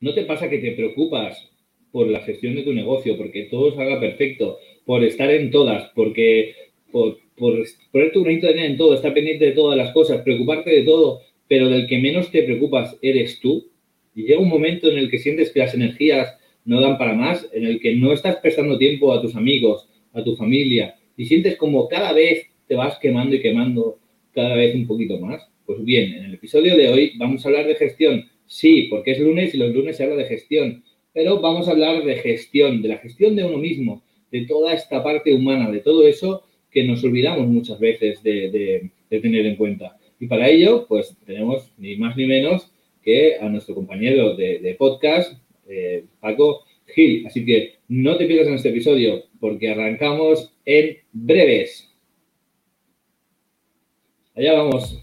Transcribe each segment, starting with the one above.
¿No te pasa que te preocupas por la gestión de tu negocio, porque todo salga perfecto, por estar en todas, porque por, poner tu granito de en todo, estar pendiente de todas las cosas, preocuparte de todo, pero del que menos te preocupas eres tú? Y llega un momento en el que sientes que las energías no dan para más, en el que no estás prestando tiempo a tus amigos, a tu familia, y sientes como cada vez te vas quemando y quemando cada vez un poquito más. Pues bien, en el episodio de hoy vamos a hablar de gestión. Sí, porque es lunes y los lunes se habla de gestión, pero vamos a hablar de gestión, de la gestión de uno mismo, de toda esta parte humana, de todo eso que nos olvidamos muchas veces de, tener en cuenta. Y para ello, pues tenemos ni más ni menos que a nuestro compañero de, podcast, eh, Paco Gil. Así que no te pierdas en este episodio porque arrancamos en breves. Allá vamos.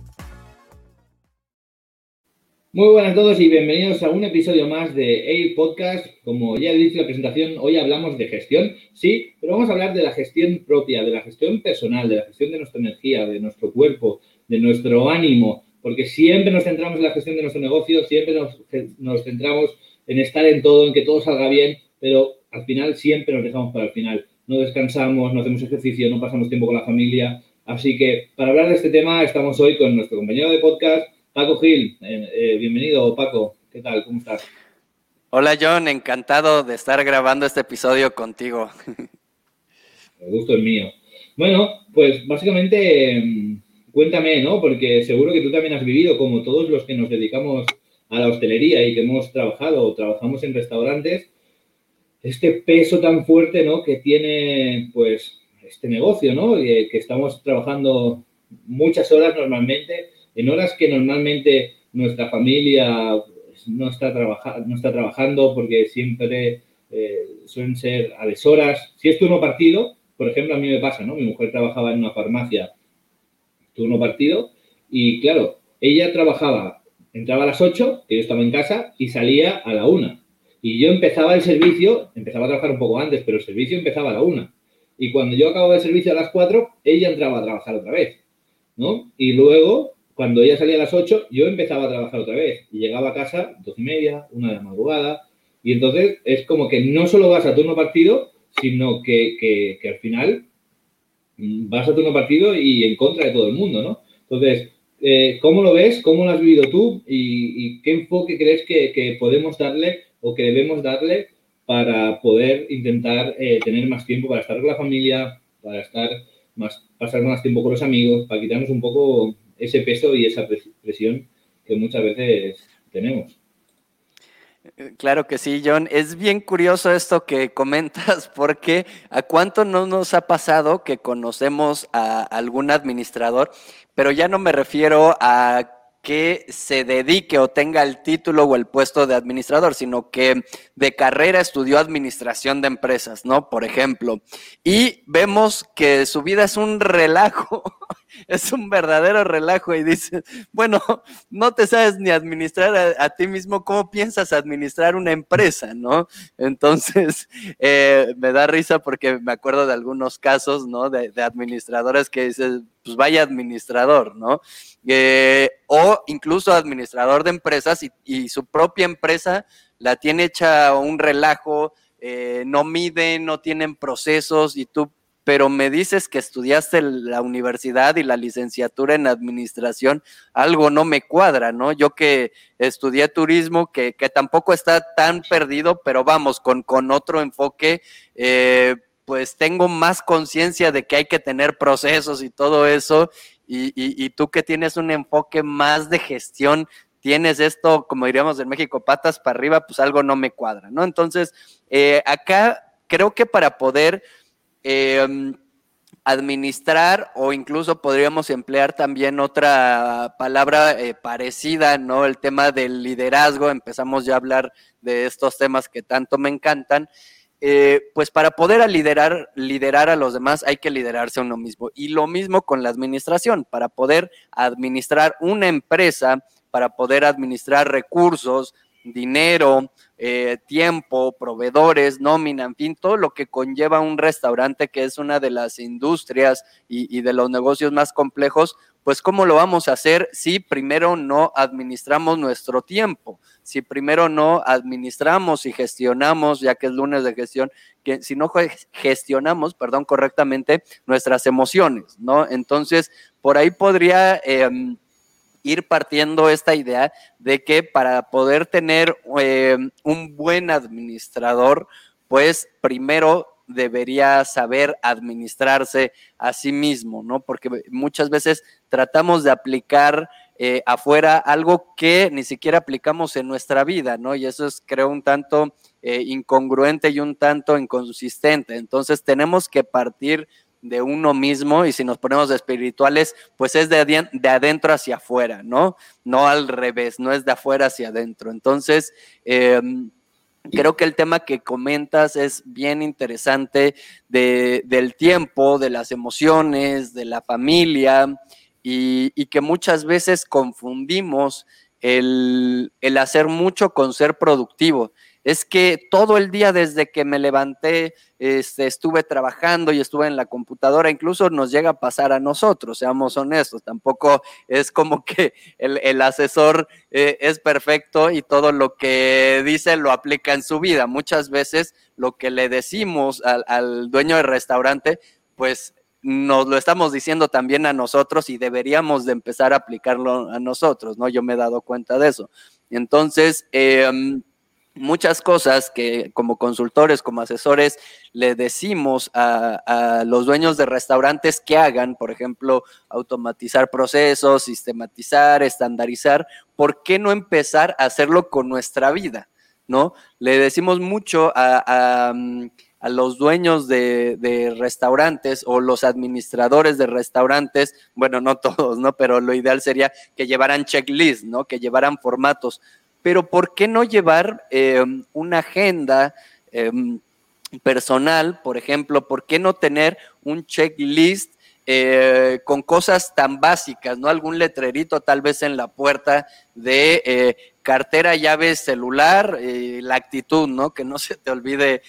Muy buenas a todos y bienvenidos a un episodio más de Air Podcast. Como ya he dicho en la presentación, hoy hablamos de gestión, sí, pero vamos a hablar de la gestión propia, de la gestión personal, de la gestión de nuestra energía, de nuestro cuerpo, de nuestro ánimo, porque siempre nos centramos en la gestión de nuestro negocio, siempre nos, centramos en estar en todo, en que todo salga bien, pero al final siempre nos dejamos para el final. No descansamos, no hacemos ejercicio, no pasamos tiempo con la familia. Así que para hablar de este tema estamos hoy con nuestro compañero de podcast, Paco Gil, eh, eh, bienvenido Paco, ¿qué tal? ¿Cómo estás? Hola John, encantado de estar grabando este episodio contigo. El gusto es mío. Bueno, pues básicamente em, cuéntame, ¿no? Porque seguro que tú también has vivido, como todos los que nos dedicamos a la hostelería y que hemos trabajado o trabajamos en restaurantes, este peso tan fuerte, ¿no? Que tiene, pues, este negocio, ¿no? que estamos trabajando muchas horas normalmente en horas que normalmente nuestra familia pues, no está, no está trabajando porque siempre eh, suelen ser a deshoras. Si es turno partido, por ejemplo, a mí me pasa, ¿no? Mi mujer trabajaba en una farmacia turno partido y claro, ella trabajaba, entraba a las 8, que yo estaba en casa, y salía a la 1. Y yo empezaba el servicio, empezaba a trabajar un poco antes, pero el servicio empezaba a la 1. Y cuando yo acababa el servicio a las 4, ella entraba a trabajar otra vez, ¿no? Y luego cuando ella salía a las 8, yo empezaba a trabajar otra vez y llegaba a casa dos y media, una de la madrugada. Y entonces es como que no solo vas a turno partido, sino que, al final vas a turno partido y en contra de todo el mundo, ¿no? Entonces, eh, ¿cómo lo ves? ¿Cómo lo has vivido tú? ¿Y, qué enfoque crees que, podemos darle o que debemos darle para poder intentar eh, tener más tiempo para estar con la familia, para estar más, pasar más tiempo con los amigos, para quitarnos un poco ese peso y esa presión que muchas veces tenemos. Claro que sí, John. Es bien curioso esto que comentas porque a cuánto no nos ha pasado que conocemos a algún administrador, pero ya no me refiero a que se dedique o tenga el título o el puesto de administrador, sino que de carrera estudió administración de empresas, ¿no? Por ejemplo. Y vemos que su vida es un relajo, es un verdadero relajo y dice, bueno, no te sabes ni administrar a, ti mismo, ¿cómo piensas administrar una empresa, ¿no? Entonces, eh, me da risa porque me acuerdo de algunos casos, ¿no? De, administradores que dicen, pues vaya administrador, ¿no? Eh, o incluso administrador de empresas y, su propia empresa la tiene hecha un relajo, eh, no miden, no tienen procesos y tú, pero me dices que estudiaste la universidad y la licenciatura en administración, algo no me cuadra, ¿no? Yo que estudié turismo, que, tampoco está tan perdido, pero vamos, con, con otro enfoque. Eh, pues tengo más conciencia de que hay que tener procesos y todo eso, y, tú que tienes un enfoque más de gestión, tienes esto, como diríamos en México, patas para arriba, pues algo no me cuadra, ¿no? Entonces, eh, acá creo que para poder em, administrar o incluso podríamos emplear también otra palabra eh, parecida, ¿no? El tema del liderazgo, empezamos ya a hablar de estos temas que tanto me encantan eh, pues para poder liderar, liderar a los demás hay que liderarse a uno mismo. Y lo mismo con la administración, para poder administrar una empresa, para poder administrar recursos, dinero, eh, tiempo, proveedores, nómina, en fin, todo lo que conlleva un restaurante, que es una de las industrias y, de los negocios más complejos, pues cómo lo vamos a hacer si primero no administramos nuestro tiempo, si primero no administramos y gestionamos, ya que es lunes de gestión, que si no gestionamos, perdón, correctamente nuestras emociones, ¿no? Entonces, por ahí podría... Em, ir partiendo esta idea de que para poder tener eh, un buen administrador, pues primero debería saber administrarse a sí mismo, ¿no? Porque muchas veces tratamos de aplicar eh, afuera algo que ni siquiera aplicamos en nuestra vida, ¿no? Y eso es, creo, un tanto eh, incongruente y un tanto inconsistente. Entonces tenemos que partir de uno mismo y si nos ponemos espirituales, pues es de, de, adentro hacia afuera, ¿no? No al revés, no es de afuera hacia adentro. Entonces, em, creo que el tema que comentas es bien interesante de, del tiempo, de las emociones, de la familia y, y que muchas veces confundimos el, el hacer mucho con ser productivo es que todo el día desde que me levanté este, estuve trabajando y estuve en la computadora, incluso nos llega a pasar a nosotros, seamos honestos, tampoco es como que el, asesor eh, es perfecto y todo lo que dice lo aplica en su vida. Muchas veces lo que le decimos al, dueño del restaurante, pues nos lo estamos diciendo también a nosotros y deberíamos de empezar a aplicarlo a nosotros, ¿no? Yo me he dado cuenta de eso. Entonces, eh, muchas cosas que como consultores, como asesores, le decimos a, los dueños de restaurantes que hagan, por ejemplo, automatizar procesos, sistematizar, estandarizar, ¿por qué no empezar a hacerlo con nuestra vida? ¿No? Le decimos mucho a, los dueños de, de, restaurantes o los administradores de restaurantes, bueno, no todos, ¿no? Pero lo ideal sería que llevaran checklist, ¿no? Que llevaran formatos pero ¿por qué no llevar eh, una agenda em, personal, por ejemplo? ¿Por qué no tener un checklist eh, con cosas tan básicas, ¿no? Algún letrerito tal vez en la puerta de eh, cartera, llave, celular, la actitud, ¿no? Que no se te olvide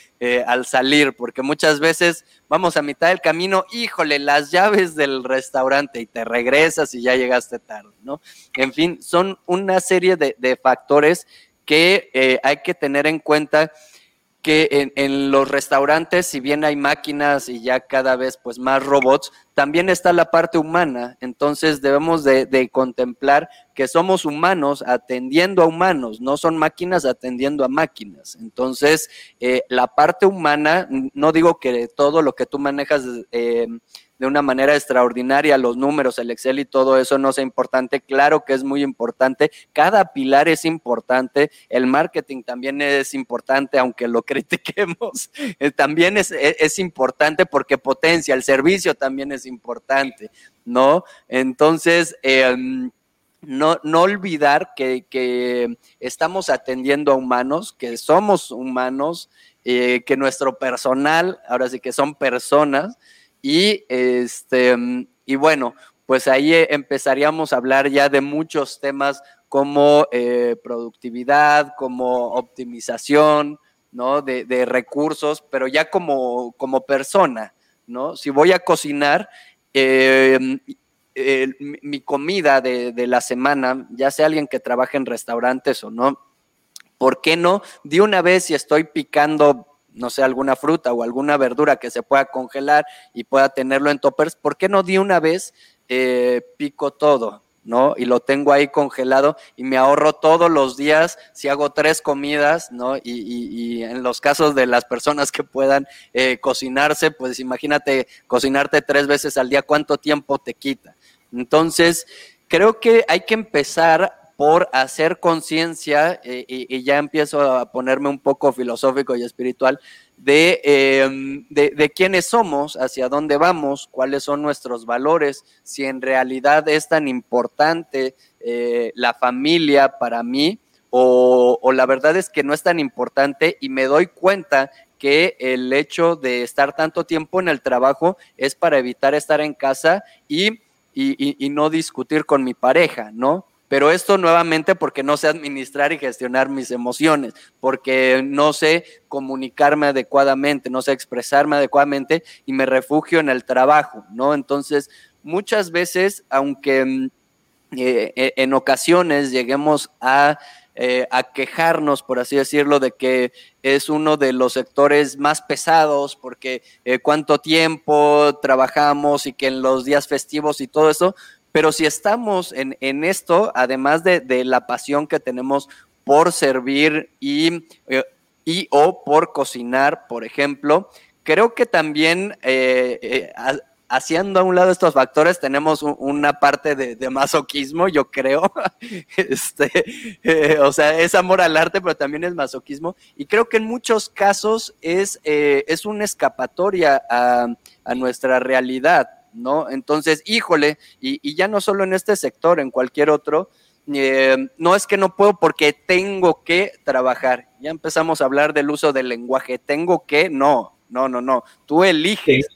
al salir, porque muchas veces vamos a mitad del camino, híjole, las llaves del restaurante y te regresas y ya llegaste tarde, ¿no? En fin, son una serie de, factores que hay que tener en cuenta que en, los restaurantes, si bien hay máquinas y ya cada vez pues más robots, también está la parte humana. Entonces debemos de, contemplar que somos humanos atendiendo a humanos, no son máquinas atendiendo a máquinas. Entonces, eh, la parte humana, no digo que todo lo que tú manejas eh, de una manera extraordinaria, los números, el Excel y todo eso no sea importante. Claro que es muy importante. Cada pilar es importante. El marketing también es importante, aunque lo critiquemos. Eh, también es, es, importante porque potencia. El servicio también es importante, ¿no? Entonces, em, no, no, olvidar que, que, estamos atendiendo a humanos, que somos humanos, eh, que nuestro personal, ahora sí que son personas, y, este, y bueno, pues ahí eh, empezaríamos a hablar ya de muchos temas como eh, productividad, como optimización, ¿no? De, de, recursos, pero ya como, como persona, ¿no? Si voy a cocinar, em, mi comida de, de, la semana, ya sea alguien que trabaje en restaurantes o no, ¿por qué no? De una vez si estoy picando no sé, alguna fruta o alguna verdura que se pueda congelar y pueda tenerlo en toppers, ¿por qué no de una vez eh, pico todo? ¿no? Y lo tengo ahí congelado y me ahorro todos los días si hago tres comidas, ¿no? Y, en los casos de las personas que puedan eh, cocinarse, pues imagínate cocinarte tres veces al día, ¿cuánto tiempo te quita? Entonces, creo que hay que empezar por hacer conciencia, eh, y, ya empiezo a ponerme un poco filosófico y espiritual, em, de, de, quiénes somos, hacia dónde vamos, cuáles son nuestros valores, si en realidad es tan importante eh, la familia para mí, o, la verdad es que no es tan importante y me doy cuenta que el hecho de estar tanto tiempo en el trabajo es para evitar estar en casa y, y, no discutir con mi pareja, ¿no? Pero esto nuevamente porque no sé administrar y gestionar mis emociones, porque no sé comunicarme adecuadamente, no sé expresarme adecuadamente y me refugio en el trabajo, ¿no? Entonces, muchas veces, aunque mm, eh, eh, en ocasiones lleguemos a eh, a quejarnos, por así decirlo, de que es uno de los sectores más pesados porque eh, cuánto tiempo trabajamos y que en los días festivos y todo eso, pero si estamos en, esto, además de, la pasión que tenemos por servir y, eh, y o por cocinar, por ejemplo, creo que también haciendo a un lado estos factores, tenemos una parte de, masoquismo, yo creo. este, eh, o sea, es amor al arte, pero también es masoquismo. Y creo que en muchos casos es, eh, es una escapatoria a, nuestra realidad, ¿no? Entonces, híjole, y, ya no solo en este sector, en cualquier otro, eh, no es que no puedo porque tengo que trabajar. Ya empezamos a hablar del uso del lenguaje. Tengo que, no, no, no, no. Tú eliges.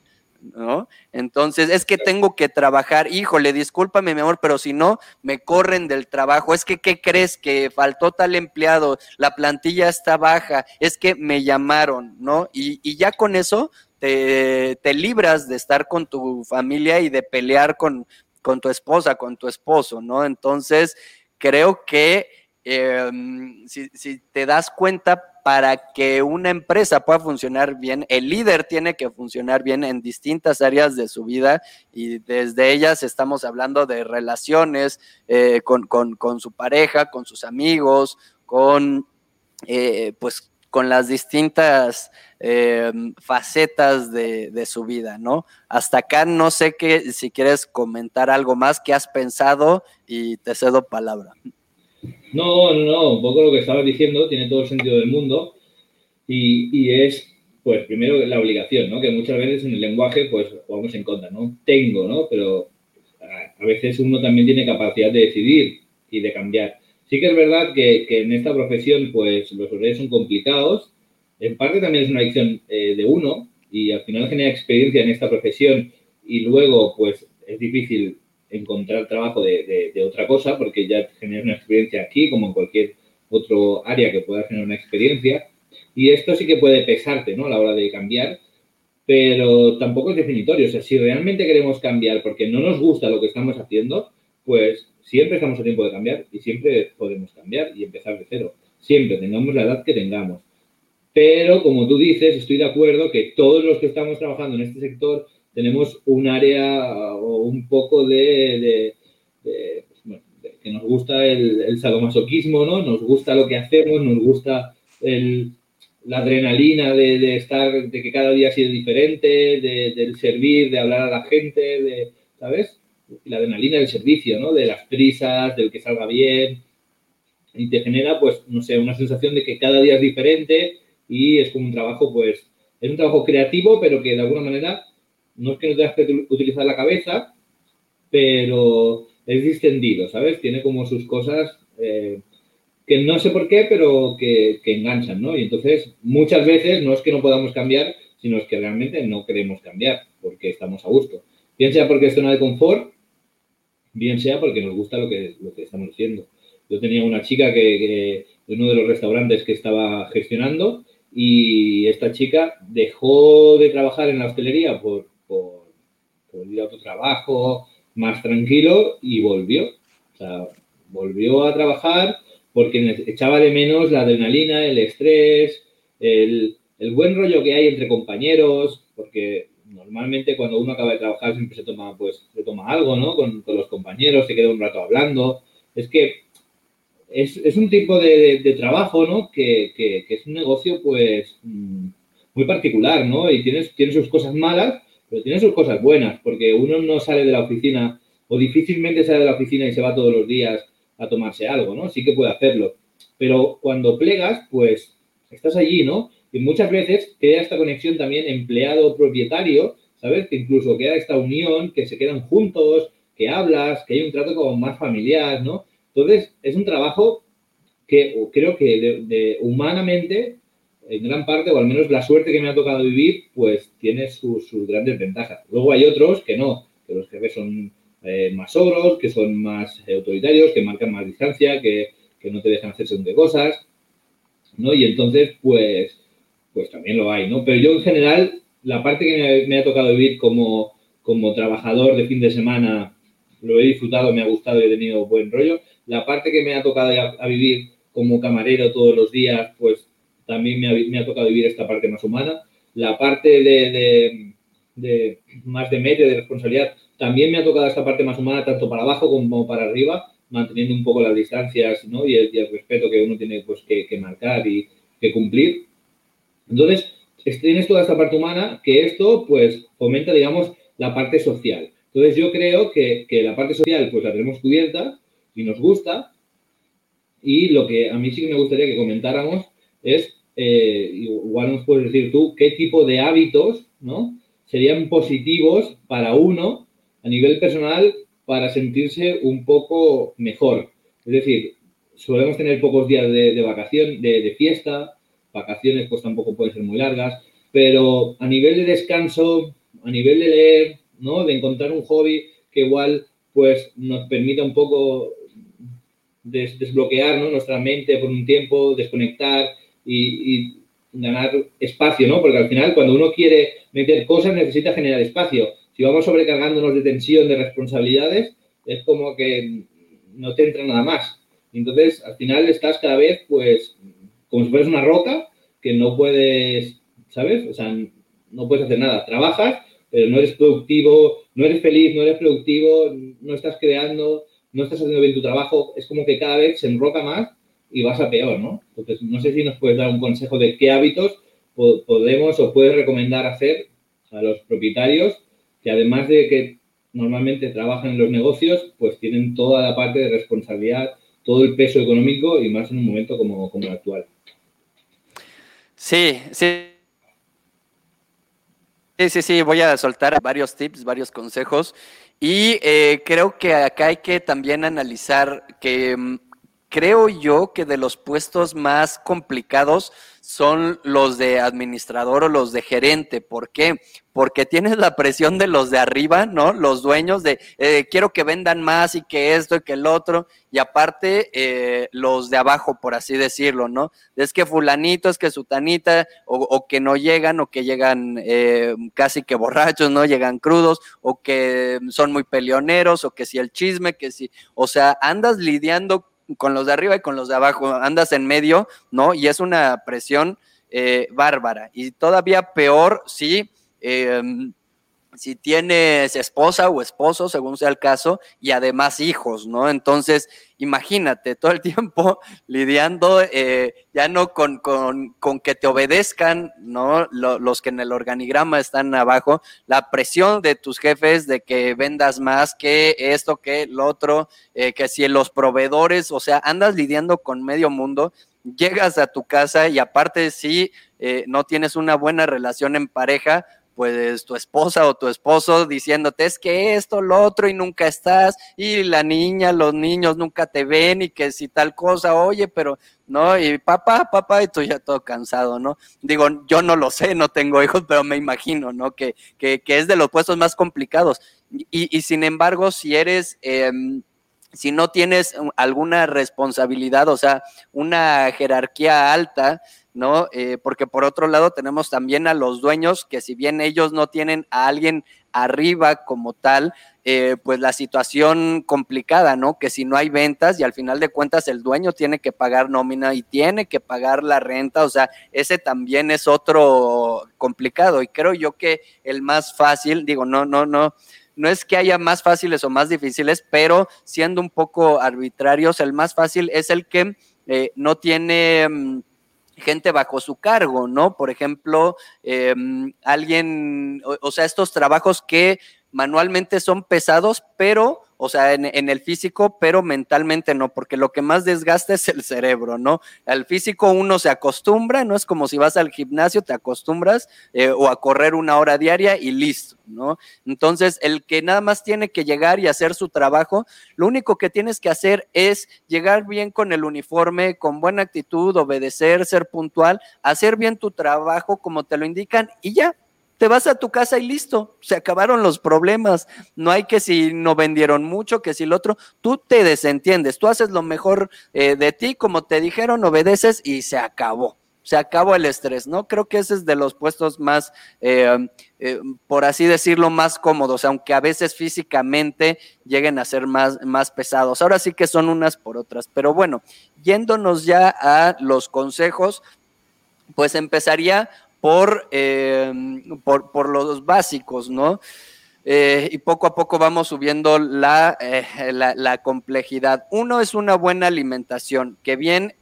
¿no? Entonces, es que tengo que trabajar, híjole, discúlpame, mi amor, pero si no, me corren del trabajo. Es que, ¿qué crees? Que faltó tal empleado, la plantilla está baja, es que me llamaron, ¿no? Y, ya con eso te, libras de estar con tu familia y de pelear con, con tu esposa, con tu esposo, ¿no? Entonces, creo que em, si, te das cuenta, para que una empresa pueda funcionar bien, el líder tiene que funcionar bien en distintas áreas de su vida y desde ellas estamos hablando de relaciones eh, con, su pareja, con sus amigos, con eh, pues con las distintas eh, facetas de, su vida, ¿no? Hasta acá no sé qué, si quieres comentar algo más que has pensado y te cedo palabra. No, no, un poco lo que estabas diciendo tiene todo el sentido del mundo y, es, pues, primero la obligación, ¿no? Que muchas veces en el lenguaje, pues, jugamos en contra, ¿no? Tengo, ¿no? Pero a, veces uno también tiene capacidad de decidir y de cambiar. Sí que es verdad que, en esta profesión, pues, los horarios son complicados. En parte también es una adicción eh, de uno y al final genera experiencia en esta profesión y luego, pues, es difícil encontrar trabajo de, otra cosa, porque ya generas una experiencia aquí, como en cualquier otro área que pueda generar una experiencia. Y esto sí que puede pesarte, ¿no? A la hora de cambiar, pero tampoco es definitorio. O sea, si realmente queremos cambiar porque no nos gusta lo que estamos haciendo, pues siempre estamos a tiempo de cambiar y siempre podemos cambiar y empezar de cero. Siempre, tengamos la edad que tengamos. Pero, como tú dices, estoy de acuerdo que todos los que estamos trabajando en este sector tenemos un área o un poco de, pues, que nos gusta el, el, sadomasoquismo, ¿no? Nos gusta lo que hacemos, nos gusta la adrenalina de, estar, de que cada día ha sido diferente, de, del servir, de hablar a la gente, de, ¿sabes? La adrenalina del servicio, ¿no? De las prisas, del que salga bien. Y te genera, pues, no sé, una sensación de que cada día es diferente y es como un trabajo, pues, es un trabajo creativo, pero que de alguna manera no es que no tengas que utilizar la cabeza, pero es distendido, ¿sabes? Tiene como sus cosas eh, que no sé por qué, pero que, enganchan, ¿no? Y entonces muchas veces no es que no podamos cambiar, sino es que realmente no queremos cambiar porque estamos a gusto. Bien sea porque es zona de confort, bien sea porque nos gusta lo que, lo que estamos haciendo. Yo tenía una chica que, que uno de los restaurantes que estaba gestionando y esta chica dejó de trabajar en la hostelería por, por, ir a otro trabajo más tranquilo y volvió. O sea, volvió a trabajar porque echaba de menos la adrenalina, el estrés, el, buen rollo que hay entre compañeros, porque normalmente cuando uno acaba de trabajar siempre se toma, pues, se toma algo, ¿no? Con, los compañeros, se queda un rato hablando. Es que es, un tipo de, trabajo, ¿no? Que, es un negocio, pues, mm, muy particular, ¿no? Y tiene, tiene sus cosas malas, pero tiene sus cosas buenas, porque uno no sale de la oficina o difícilmente sale de la oficina y se va todos los días a tomarse algo, ¿no? Sí que puede hacerlo. Pero cuando plegas, pues estás allí, ¿no? Y muchas veces queda esta conexión también empleado-propietario, ¿sabes? Que incluso queda esta unión, que se quedan juntos, que hablas, que hay un trato como más familiar, ¿no? Entonces, es un trabajo que creo que humanamente en gran parte, o al menos la suerte que me ha tocado vivir, pues tiene sus, grandes ventajas. Luego hay otros que no, que los jefes son eh, más ogros, que son más autoritarios, que marcan más distancia, que, no te dejan hacer según de cosas, ¿no? Y entonces, pues, pues también lo hay, ¿no? Pero yo en general, la parte que me, ha tocado vivir como, como trabajador de fin de semana, lo he disfrutado, me ha gustado y he tenido buen rollo. La parte que me ha tocado a vivir como camarero todos los días, pues también me ha, tocado vivir esta parte más humana. La parte de, más de medio, de responsabilidad, también me ha tocado esta parte más humana, tanto para abajo como para arriba, manteniendo un poco las distancias ¿no? y, el, respeto que uno tiene pues, que, marcar y que cumplir. Entonces, tienes toda esta parte humana que esto pues fomenta, digamos, la parte social. Entonces, yo creo que, que la parte social pues la tenemos cubierta y nos gusta. Y lo que a mí sí que me gustaría que comentáramos es eh, igual nos puedes decir tú, qué tipo de hábitos ¿no? serían positivos para uno a nivel personal para sentirse un poco mejor. Es decir, solemos tener pocos días de, vacación, de, fiesta, vacaciones pues tampoco pueden ser muy largas, pero a nivel de descanso, a nivel de leer, ¿no? de encontrar un hobby que igual pues nos permita un poco desbloquear nuestra mente por un tiempo, desconectar, y, ganar espacio, ¿no? Porque al final, cuando uno quiere meter cosas, necesita generar espacio. Si vamos sobrecargándonos de tensión, de responsabilidades, es como que no te entra nada más. Entonces, al final estás cada vez, pues, como si fueras una roca que no puedes, ¿sabes? O sea, no puedes hacer nada. Trabajas, pero no eres productivo, no eres feliz, no eres productivo, no estás creando, no estás haciendo bien tu trabajo. Es como que cada vez se enroca más y vas a peor, ¿no? Entonces, no sé si nos puedes dar un consejo de qué hábitos podemos o puedes recomendar hacer a los propietarios que además de que normalmente trabajan en los negocios, pues tienen toda la parte de responsabilidad, todo el peso económico y más en un momento como, como el actual. Sí, sí. Sí, sí, sí, voy a soltar varios tips, varios consejos. Y eh, creo que acá hay que también analizar que mm, creo yo que de los puestos más complicados son los de administrador o los de gerente. ¿Por qué? Porque tienes la presión de los de arriba, ¿no? Los dueños de eh, quiero que vendan más y que esto y que el otro. Y aparte, eh, los de abajo, por así decirlo, ¿no? Es que fulanito, es que sutanita, o, que no llegan, o que llegan eh, casi que borrachos, ¿no? Llegan crudos, o que son muy peleoneros, o que si el chisme, que si, o sea, andas lidiando con los de arriba y con los de abajo, andas en medio, ¿no? Y es una presión eh, bárbara. Y todavía peor si, em, si tienes esposa o esposo, según sea el caso, y además hijos, ¿no? Entonces, imagínate todo el tiempo lidiando eh, ya no con, que te obedezcan, ¿no? los que en el organigrama están abajo, la presión de tus jefes de que vendas más que esto, que lo otro, eh, que si los proveedores, o sea, andas lidiando con medio mundo, llegas a tu casa y aparte si eh, no tienes una buena relación en pareja, pues tu esposa o tu esposo diciéndote es que esto, lo otro y nunca estás y la niña, los niños nunca te ven y que si tal cosa, oye, pero no, y papá, papá, y tú ya todo cansado, ¿no? Digo, yo no lo sé, no tengo hijos, pero me imagino, ¿no? Que, que, que es de los puestos más complicados. Y, y sin embargo, si eres... Em, si no tienes alguna responsabilidad, o sea, una jerarquía alta, ¿no? Eh, porque por otro lado tenemos también a los dueños que si bien ellos no tienen a alguien arriba como tal, eh, pues la situación complicada, ¿no? Que si no hay ventas y al final de cuentas el dueño tiene que pagar nómina y tiene que pagar la renta, o sea, ese también es otro complicado y creo yo que el más fácil, digo, no, no, no, no es que haya más fáciles o más difíciles, pero siendo un poco arbitrarios, el más fácil es el que eh, no tiene mm, gente bajo su cargo, ¿no? Por ejemplo, em, alguien, o, sea, estos trabajos que manualmente son pesados, pero o sea, en, el físico, pero mentalmente no, porque lo que más desgasta es el cerebro, ¿no? Al físico uno se acostumbra, no es como si vas al gimnasio, te acostumbras eh, o a correr una hora diaria y listo, ¿no? Entonces, el que nada más tiene que llegar y hacer su trabajo, lo único que tienes que hacer es llegar bien con el uniforme, con buena actitud, obedecer, ser puntual, hacer bien tu trabajo como te lo indican y ya, te vas a tu casa y listo, se acabaron los problemas. No hay que si no vendieron mucho, que si el otro, tú te desentiendes, tú haces lo mejor eh, de ti, como te dijeron, obedeces y se acabó. Se acabó el estrés, ¿no? Creo que ese es de los puestos más, eh, eh, por así decirlo, más cómodos, aunque a veces físicamente lleguen a ser más, más pesados. Ahora sí que son unas por otras. Pero bueno, yéndonos ya a los consejos, pues empezaría eh, por, por, los básicos, ¿no? Eh, y poco a poco vamos subiendo la, eh, la, complejidad. Uno es una buena alimentación, que bien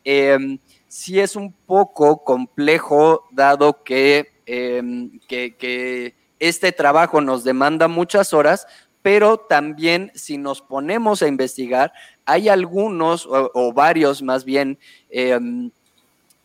sí es un poco complejo dado que, que, este trabajo nos demanda muchas horas, pero también si nos ponemos a investigar, hay algunos o varios más bien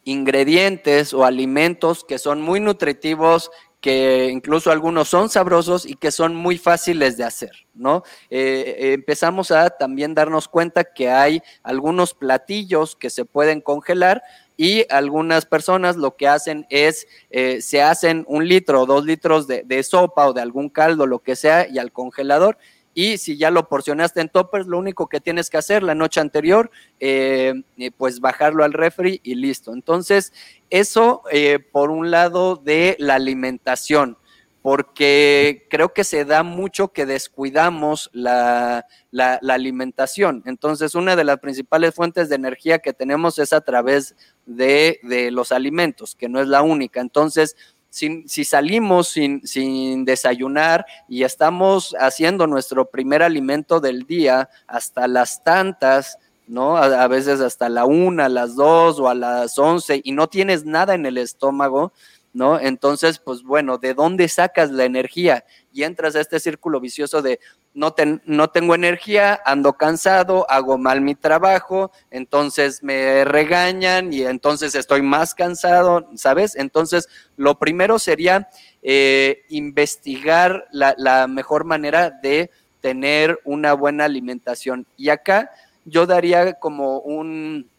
ingredientes o alimentos que son muy nutritivos, que incluso algunos son sabrosos y que son muy fáciles de hacer, ¿no? Eh, eh, empezamos a también darnos cuenta que hay algunos platillos que se pueden congelar y algunas personas lo que hacen es, eh, se hacen un litro o dos litros de, de sopa o de algún caldo, lo que sea, y al congelador y si ya lo porcionaste en toppers, lo único que tienes que hacer la noche anterior, eh, eh, pues bajarlo al refri y listo. Entonces, eso eh, por un lado de la alimentación, porque creo que se da mucho que descuidamos la, alimentación. Entonces, una de las principales fuentes de energía que tenemos es a través de, de los alimentos, que no es la única. Entonces, si, salimos sin, desayunar y estamos haciendo nuestro primer alimento del día hasta las tantas, ¿no? A, veces hasta la una, las dos o a las once y no tienes nada en el estómago, ¿no? Entonces, pues bueno, ¿de dónde sacas la energía? Y entras a este círculo vicioso de no, tengo energía, ando cansado, hago mal mi trabajo, entonces me regañan y entonces estoy más cansado, ¿sabes? Entonces, lo primero sería eh, investigar la mejor manera de tener una buena alimentación. Y acá yo daría como un,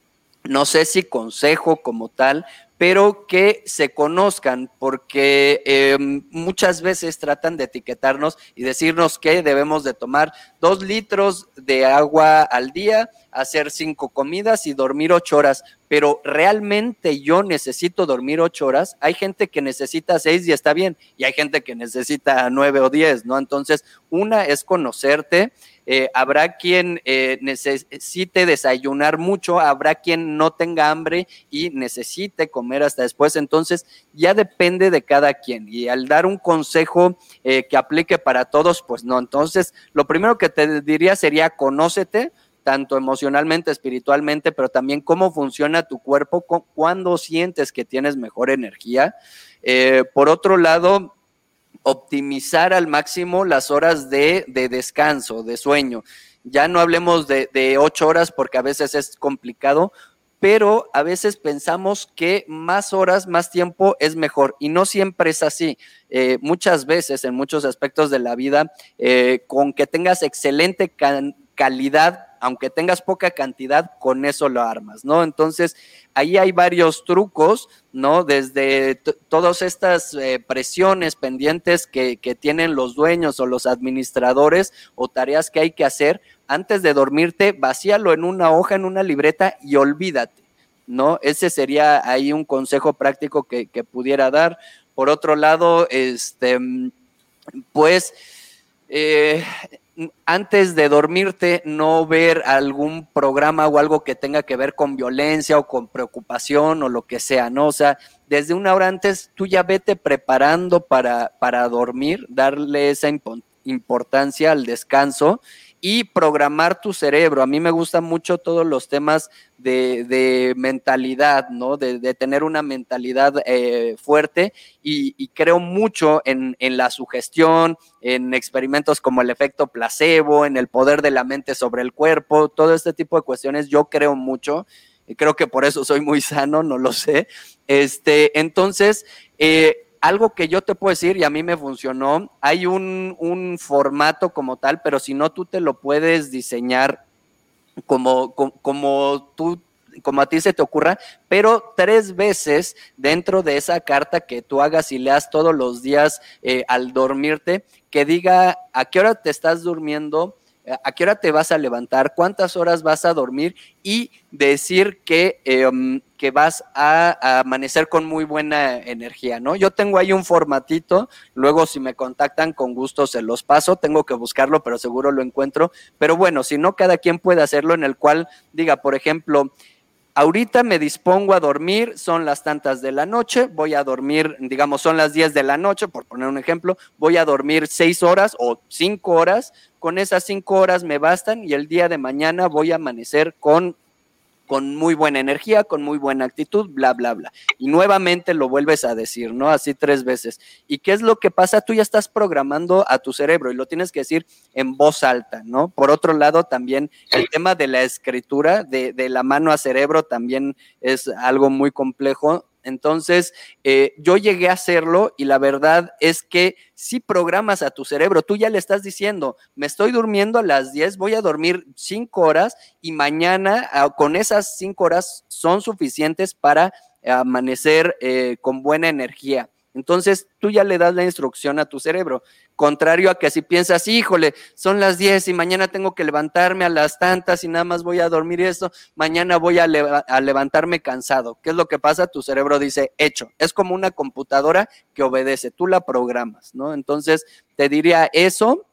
no sé si consejo como tal, pero que se conozcan, porque em, muchas veces tratan de etiquetarnos y decirnos que debemos de tomar dos litros de agua al día, hacer cinco comidas y dormir ocho horas, pero realmente yo necesito dormir ocho horas. Hay gente que necesita seis y está bien, y hay gente que necesita nueve o diez, ¿no? Entonces, una es conocerte, eh, habrá quien eh, necesite desayunar mucho, habrá quien no tenga hambre y necesite comer hasta después. Entonces, ya depende de cada quien. Y al dar un consejo eh, que aplique para todos, pues no. Entonces, lo primero que te diría sería conócete tanto emocionalmente, espiritualmente, pero también cómo funciona tu cuerpo, cuándo sientes que tienes mejor energía. por otro lado, optimizar al máximo las horas de, descanso, de sueño. Ya no hablemos de, ocho horas porque a veces es complicado, pero a veces pensamos que más horas, más tiempo es mejor y no siempre es así. Eh, muchas veces, en muchos aspectos de la vida, eh, con que tengas excelente calidad aunque tengas poca cantidad, con eso lo armas, ¿no? Entonces, ahí hay varios trucos, ¿no? Desde todas estas eh, presiones pendientes que, tienen los dueños o los administradores o tareas que hay que hacer, antes de dormirte, vacíalo en una hoja, en una libreta y olvídate, ¿no? Ese sería ahí un consejo práctico que, que pudiera dar. Por otro lado, este, pues... Eh, antes de dormirte no ver algún programa o algo que tenga que ver con violencia o con preocupación o lo que sea, ¿no? O sea, desde una hora antes tú ya vete preparando para, para dormir, darle esa importancia al descanso y programar tu cerebro. A mí me gustan mucho todos los temas de, mentalidad, ¿no? De, tener una mentalidad eh, fuerte y, creo mucho en, la sugestión, en experimentos como el efecto placebo, en el poder de la mente sobre el cuerpo, todo este tipo de cuestiones yo creo mucho. Y creo que por eso soy muy sano, no lo sé. Este, entonces, eh, algo que yo te puedo decir y a mí me funcionó, hay un, un formato como tal, pero si no, tú te lo puedes diseñar como, como, tú como a ti se te ocurra, pero tres veces dentro de esa carta que tú hagas y leas todos los días eh, al dormirte, que diga a qué hora te estás durmiendo, a qué hora te vas a levantar, cuántas horas vas a dormir y decir que, em, que vas a, amanecer con muy buena energía, ¿no? Yo tengo ahí un formatito, luego si me contactan con gusto se los paso, tengo que buscarlo, pero seguro lo encuentro. Pero bueno, si no, cada quien puede hacerlo en el cual diga, por ejemplo, Ahorita me dispongo a dormir, son las tantas de la noche, voy a dormir, digamos, son las 10 de la noche, por poner un ejemplo, voy a dormir 6 horas o 5 horas, con esas 5 horas me bastan y el día de mañana voy a amanecer con con muy buena energía, con muy buena actitud, bla, bla, bla. Y nuevamente lo vuelves a decir, ¿no? Así tres veces. ¿Y qué es lo que pasa? Tú ya estás programando a tu cerebro y lo tienes que decir en voz alta, ¿no? Por otro lado, también el tema de la escritura, de, de la mano a cerebro, también es algo muy complejo entonces, eh, yo llegué a hacerlo y la verdad es que si programas a tu cerebro, tú ya le estás diciendo, me estoy durmiendo a las 10, voy a dormir 5 horas y mañana ah, con esas 5 horas son suficientes para amanecer eh, con buena energía. Entonces tú ya le das la instrucción a tu cerebro. Contrario a que si piensas, híjole, son las 10 y mañana tengo que levantarme a las tantas y nada más voy a dormir esto, mañana voy a, levantarme cansado. ¿Qué es lo que pasa? Tu cerebro dice, hecho. Es como una computadora que obedece, tú la programas, ¿no? Entonces te diría eso,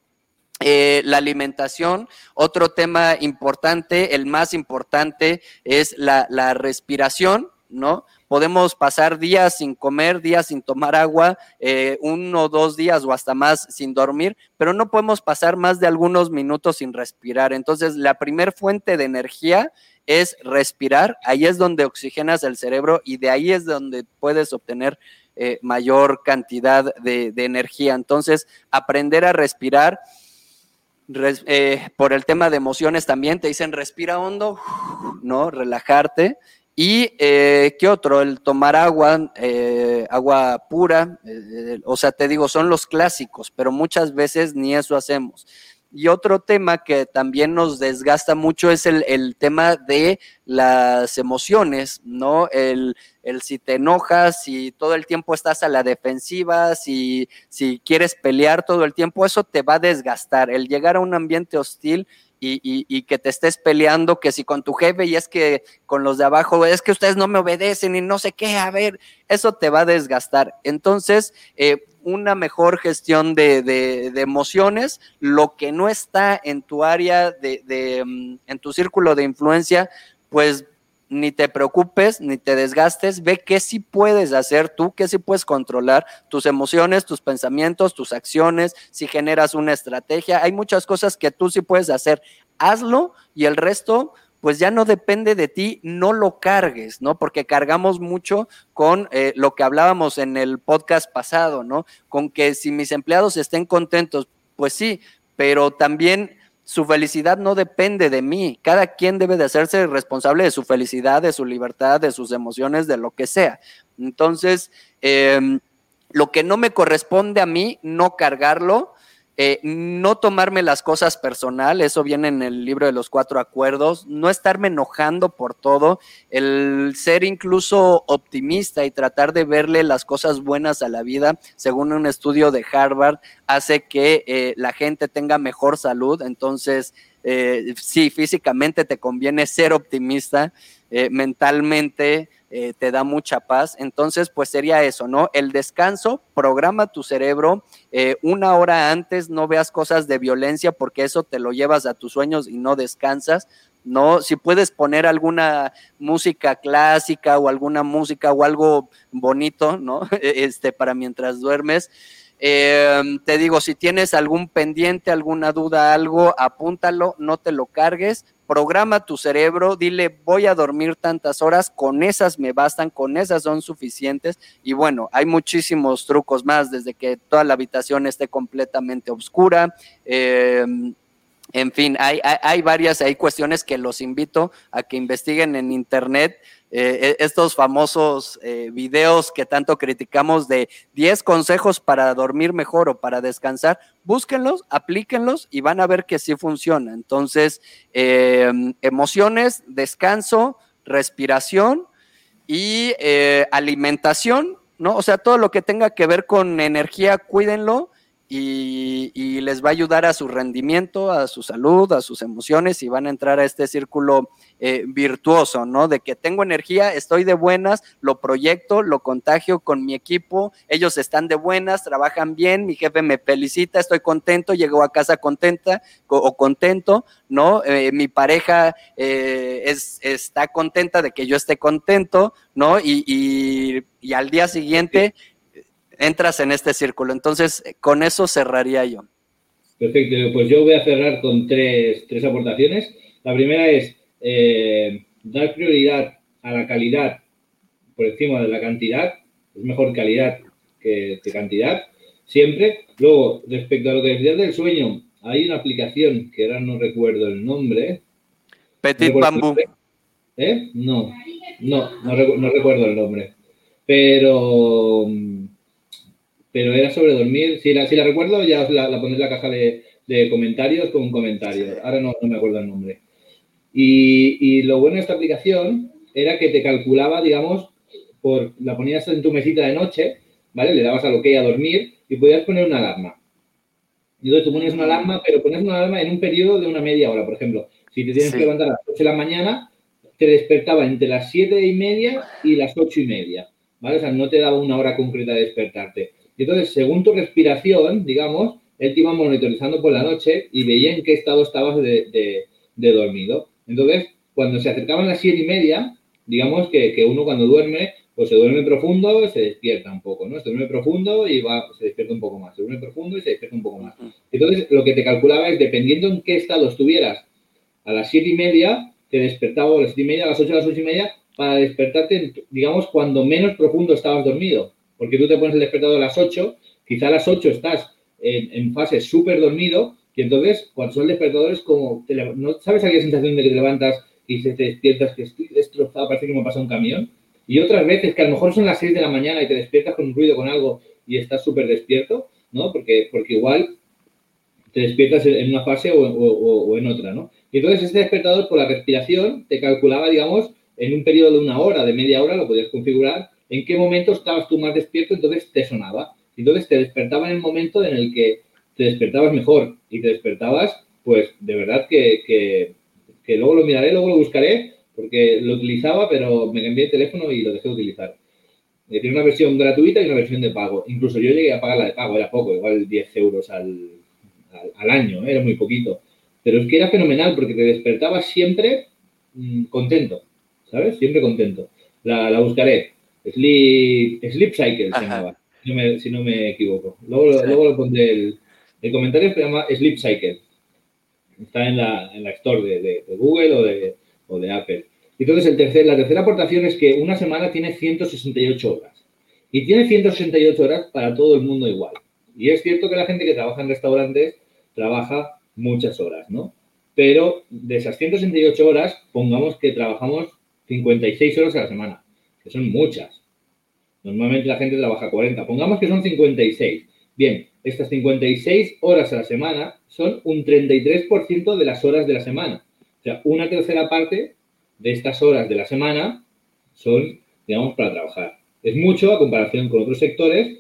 eh, la alimentación, otro tema importante, el más importante es la respiración, ¿no? Podemos pasar días sin comer, días sin tomar agua, eh, uno o dos días o hasta más sin dormir, pero no podemos pasar más de algunos minutos sin respirar. Entonces, la primer fuente de energía es respirar. Ahí es donde oxigenas el cerebro y de ahí es donde puedes obtener eh, mayor cantidad de, energía. Entonces, aprender a respirar. Eh, por el tema de emociones también te dicen respira hondo, ¿no? Relajarte. Y, eh, ¿qué otro? El tomar agua, eh, agua pura, eh, o sea, te digo, son los clásicos, pero muchas veces ni eso hacemos. Y otro tema que también nos desgasta mucho es el, tema de las emociones, ¿no? El, el, si te enojas, si todo el tiempo estás a la defensiva, si, si quieres pelear todo el tiempo, eso te va a desgastar. El llegar a un ambiente hostil y, que te estés peleando, que si con tu jefe y es que con los de abajo, es que ustedes no me obedecen y no sé qué, a ver, eso te va a desgastar. Entonces, eh, una mejor gestión de, emociones, lo que no está en tu área, de, mm, en tu círculo de influencia, pues ni te preocupes, ni te desgastes, ve qué sí puedes hacer tú, qué sí puedes controlar tus emociones, tus pensamientos, tus acciones, si generas una estrategia, hay muchas cosas que tú sí puedes hacer, hazlo y el resto pues ya no depende de ti, no lo cargues, ¿no? Porque cargamos mucho con eh, lo que hablábamos en el podcast pasado, ¿no? Con que si mis empleados estén contentos, pues sí, pero también su felicidad no depende de mí. Cada quien debe de hacerse responsable de su felicidad, de su libertad, de sus emociones, de lo que sea. Entonces, em, lo que no me corresponde a mí, no cargarlo, eh, no tomarme las cosas personal, eso viene en el libro de los cuatro acuerdos, no estarme enojando por todo, el ser incluso optimista y tratar de verle las cosas buenas a la vida, según un estudio de Harvard, hace que eh, la gente tenga mejor salud, entonces eh, sí, físicamente te conviene ser optimista, mentalmente eh, te da mucha paz. Entonces, pues sería eso, ¿no? El descanso, programa tu cerebro eh, una hora antes, no veas cosas de violencia porque eso te lo llevas a tus sueños y no descansas. No, si puedes poner alguna música clásica o alguna música o algo bonito, ¿no? Este, para mientras duermes. Em, te digo, si tienes algún pendiente, alguna duda, algo, apúntalo, no te lo cargues, programa tu cerebro, dile voy a dormir tantas horas, con esas me bastan, con esas son suficientes. Y bueno, hay muchísimos trucos más, desde que toda la habitación esté completamente oscura. Em, en fin, hay, hay, hay, varias, hay cuestiones que los invito a que investiguen en internet. Eh, e, estos famosos eh, videos que tanto criticamos de 10 consejos para dormir mejor o para descansar, búsquenlos, aplíquenlos y van a ver que sí funciona. Entonces, eh, emociones, descanso, respiración y alimentación, ¿no? O sea, todo lo que tenga que ver con energía, cuídenlo y, les va a ayudar a su rendimiento, a su salud, a sus emociones y van a entrar a este círculo eh, virtuoso, ¿no? De que tengo energía, estoy de buenas, lo proyecto, lo contagio con mi equipo, ellos están de buenas, trabajan bien, mi jefe me felicita, estoy contento, llego a casa contenta o contento, ¿no? Eh, mi pareja eh, es, está contenta de que yo esté contento, ¿no? Y, al día siguiente entras en este círculo. Entonces, con eso cerraría yo. Perfecto, pues yo voy a cerrar con tres, tres aportaciones. La primera es eh, dar prioridad a la calidad por encima de la cantidad. Es mejor calidad que, cantidad, siempre. Luego, respecto a lo que decías del sueño, hay una aplicación que ahora no recuerdo el nombre. Petit Bambú. ¿Eh? No, no, no, no recuerdo el nombre. Pero pero era sobre dormir. Si la, si la recuerdo, ya la, la pondré en la caja de, comentarios con un comentario. Ahora no, me acuerdo el nombre. Y, lo bueno de esta aplicación era que te calculaba, digamos, por la ponías en tu mesita de noche, ¿vale? Le dabas a lo que a dormir y podías poner una alarma. Y entonces tú pones una alarma, pero pones una alarma en un periodo de una media hora, por ejemplo. Si te tienes que levantar a las 8 de la mañana, te despertaba entre las 7 y media y las 8 y media, ¿vale? O sea, no te daba una hora concreta de despertarte. Y entonces, según tu respiración, digamos, él te iba monitorizando por la noche y veía en qué estado estabas de, dormido. Entonces, cuando se acercaban las siete y media, digamos que, uno cuando duerme, pues se duerme profundo, se despierta un poco, ¿no? Se duerme profundo y va, se despierta un poco más. Se duerme profundo y se despierta un poco más. Entonces, lo que te calculaba es, dependiendo en qué estado estuvieras, a las siete y media, te despertaba a las siete y media, a las ocho, a las ocho y media, para despertarte, digamos, cuando menos profundo estabas dormido porque tú te pones el despertador a las 8, quizá a las 8 estás en, fase súper dormido y entonces cuando son despertadores como, ¿no sabes aquella sensación de que te levantas y se te despiertas que estoy destrozado, parece que me pasa un camión? Y otras veces que a lo mejor son las 6 de la mañana y te despiertas con un ruido, con algo y estás súper despierto, ¿no? Porque, porque igual te despiertas en una fase o, o, en otra, ¿no? Y entonces este despertador por la respiración te calculaba, digamos, en un periodo de una hora, de media hora, lo podías configurar en qué momento estabas tú más despierto, entonces te sonaba. Entonces te despertaba en el momento en el que te despertabas mejor y te despertabas, pues de verdad que, que, luego lo miraré, luego lo buscaré, porque lo utilizaba, pero me cambié de teléfono y lo dejé de utilizar. Tiene una versión gratuita y una versión de pago. Incluso yo llegué a pagar la de pago, era poco, igual 10 euros al, al, año, era muy poquito. Pero es que era fenomenal porque te despertabas siempre mm, contento, ¿sabes? Siempre contento. La, la buscaré. Sleep, Sleep Cycle se llamaba, si no, me, equivoco. Luego, luego lo pondré el, el comentario, se llama Sleep Cycle. Está en la, en la store de, Google o de, o de Apple. Entonces, el tercer, la tercera aportación es que una semana tiene 168 horas. Y tiene 168 horas para todo el mundo igual. Y es cierto que la gente que trabaja en restaurantes trabaja muchas horas, ¿no? Pero de esas 168 horas, pongamos que trabajamos 56 horas a la semana, que son muchas. Normalmente la gente trabaja 40. Pongamos que son 56. Bien, estas 56 horas a la semana son un 33% de las horas de la semana. O sea, una tercera parte de estas horas de la semana son, digamos, para trabajar. Es mucho a comparación con otros sectores,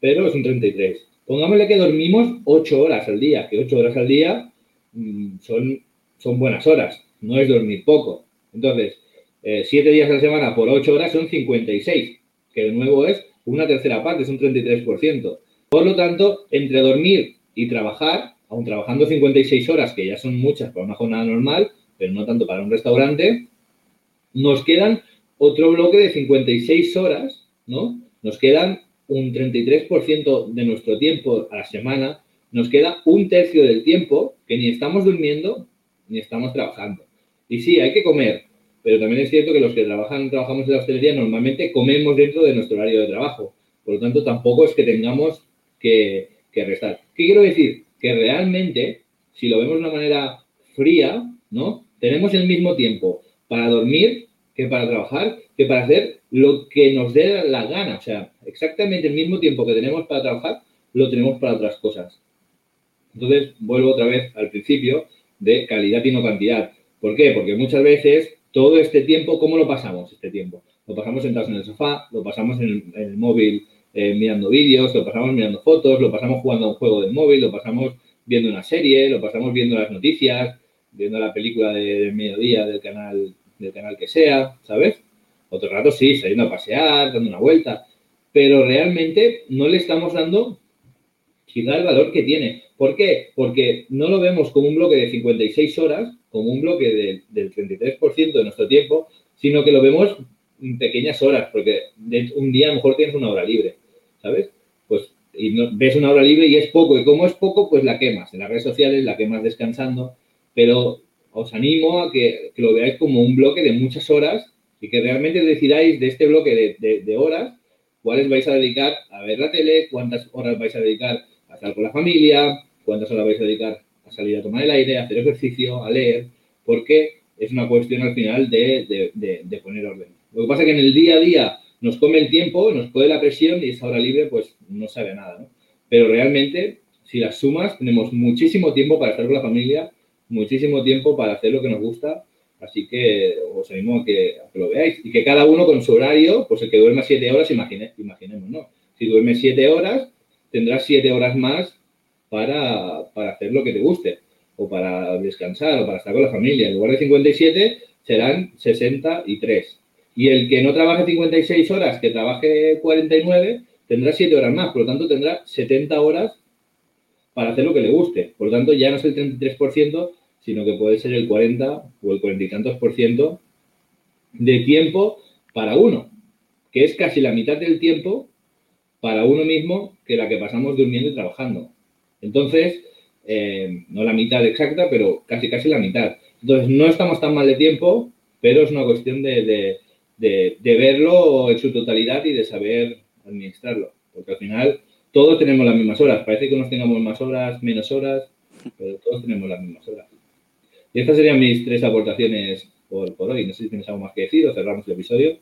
pero es un 33. Pongámosle que dormimos 8 horas al día, que 8 horas al día mm, son, son buenas horas, no es dormir poco. Entonces, 7 eh, días a la semana por 8 horas son 56 que de nuevo es una tercera parte, es un 33%. Por lo tanto, entre dormir y trabajar, aun trabajando 56 horas, que ya son muchas para una jornada normal, pero no tanto para un restaurante, nos quedan otro bloque de 56 horas, ¿no? Nos quedan un 33% de nuestro tiempo a la semana, nos queda un tercio del tiempo que ni estamos durmiendo ni estamos trabajando. Y sí, hay que comer, pero también es cierto que los que trabajan, trabajamos en la hostelería normalmente comemos dentro de nuestro horario de trabajo. Por lo tanto, tampoco es que tengamos que, restar. ¿Qué quiero decir? Que realmente, si lo vemos de una manera fría, ¿no? Tenemos el mismo tiempo para dormir que para trabajar, que para hacer lo que nos dé la gana. O sea, exactamente el mismo tiempo que tenemos para trabajar, lo tenemos para otras cosas. Entonces, vuelvo otra vez al principio de calidad y no cantidad. ¿Por qué? Porque muchas veces todo este tiempo, ¿cómo lo pasamos este tiempo? Lo pasamos sentados en el sofá, lo pasamos en el, móvil eh, mirando vídeos, lo pasamos mirando fotos, lo pasamos jugando a un juego del móvil, lo pasamos viendo una serie, lo pasamos viendo las noticias, viendo la película de, mediodía del canal, del canal que sea, ¿sabes? Otro rato sí, saliendo a pasear, dando una vuelta, pero realmente no le estamos dando quizá el valor que tiene. ¿Por qué? Porque no lo vemos como un bloque de 56 horas, como un bloque del 33% de nuestro tiempo, sino que lo vemos en pequeñas horas, porque un día a lo mejor tienes una hora libre, ¿sabes? Pues y ves una hora libre y es poco, y como es poco, pues la quemas. En las redes sociales la quemas descansando, pero os animo a que, lo veáis como un bloque de muchas horas y que realmente decidáis de este bloque de, horas cuáles vais a dedicar a ver la tele, cuántas horas vais a dedicar a estar con la familia, cuántas horas vais a dedicar a salir a tomar el aire, a hacer ejercicio, a leer, porque es una cuestión al final de, poner orden. Lo que pasa es que en el día a día nos come el tiempo, nos puede la presión y esa hora libre pues no sabe nada, ¿no? Pero realmente, si las sumas, tenemos muchísimo tiempo para estar con la familia, muchísimo tiempo para hacer lo que nos gusta, así que os animo a que, lo veáis. Y que cada uno con su horario, pues el que duerma siete horas, imagine, imaginemos, ¿no? Si duermes siete horas, tendrás siete horas más para, hacer lo que te guste, o para descansar, o para estar con la familia. En lugar de 57, serán 63. Y el que no trabaje 56 horas, que trabaje 49, tendrá 7 horas más. Por lo tanto, tendrá 70 horas para hacer lo que le guste. Por lo tanto, ya no es el 33%, sino que puede ser el 40 o el 40 y tantos por ciento de tiempo para uno, que es casi la mitad del tiempo para uno mismo que la que pasamos durmiendo y trabajando. Entonces, eh, no la mitad exacta, pero casi casi la mitad. Entonces, no estamos tan mal de tiempo, pero es una cuestión de de, verlo en su totalidad y de saber administrarlo. Porque al final todos tenemos las mismas horas. Parece que unos tengamos más horas, menos horas, pero todos tenemos las mismas horas. Y estas serían mis tres aportaciones por, hoy. No sé si tienes algo más que decir o cerramos el episodio.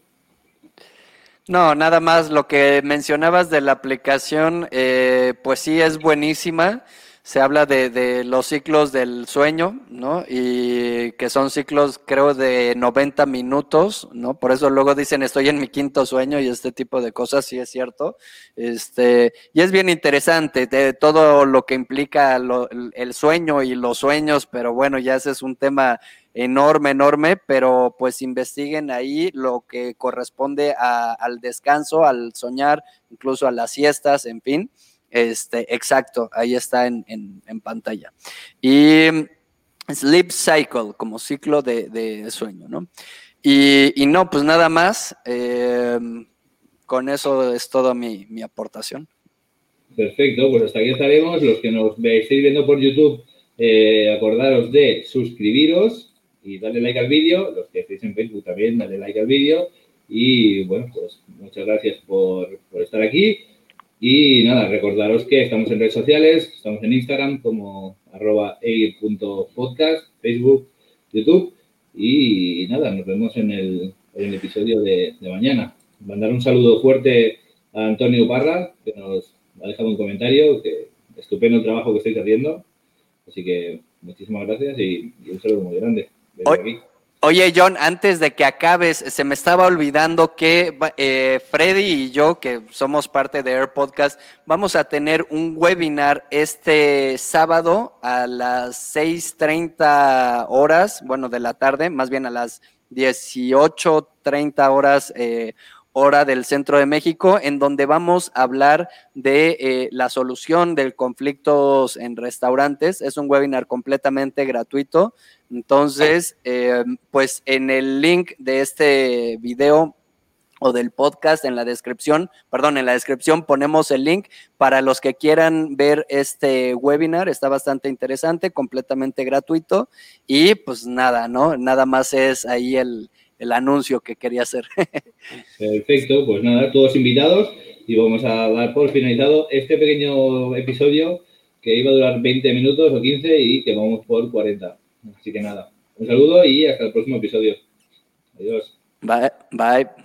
No, nada más lo que mencionabas de la aplicación, eh, pues sí es buenísima se habla de, de, los ciclos del sueño, ¿no? Y que son ciclos, creo, de 90 minutos, ¿no? Por eso luego dicen, estoy en mi quinto sueño y este tipo de cosas, sí es cierto. Este, y es bien interesante de todo lo que implica el sueño y los sueños, pero bueno, ya ese es un tema enorme, enorme, pero pues investiguen ahí lo que corresponde al descanso, al soñar, incluso a las siestas, en fin. Este, exacto, ahí está en, pantalla. Y Sleep Cycle, como ciclo de, sueño, ¿no? Y, no, pues nada más. Em, con eso es toda mi, aportación. Perfecto, pues hasta aquí estaremos. Los que nos estéis viendo por YouTube, eh, acordaros de suscribiros y darle like al vídeo. Los que estéis en Facebook también, dale like al vídeo. Y bueno, pues muchas gracias por, por estar aquí. Y nada, recordaros que estamos en redes sociales, estamos en Instagram como arroba eir.podcast, Facebook, YouTube. Y nada, nos vemos en el, episodio de, mañana. Mandar un saludo fuerte a Antonio Parra, que nos ha dejado un comentario, que estupendo el trabajo que estáis haciendo. Así que muchísimas gracias y, un saludo muy grande. Oye, John, antes de que acabes, se me estaba olvidando que eh, Freddy y yo, que somos parte de Air Podcast, vamos a tener un webinar este sábado a las 6.30 horas, bueno, de la tarde, más bien a las 18.30 horas eh, hora del centro de México, en donde vamos a hablar de eh, la solución de conflictos en restaurantes. Es un webinar completamente gratuito. Entonces, eh, pues en el link de este video o del podcast en la descripción, perdón, en la descripción ponemos el link para los que quieran ver este webinar, está bastante interesante, completamente gratuito y pues nada, ¿no? Nada más es ahí el, el anuncio que quería hacer. Perfecto, pues nada, todos invitados y vamos a dar por finalizado este pequeño episodio que iba a durar 20 minutos o 15 y que vamos por 40. Así que nada, un saludo y hasta el próximo episodio. Adiós. Bye, bye.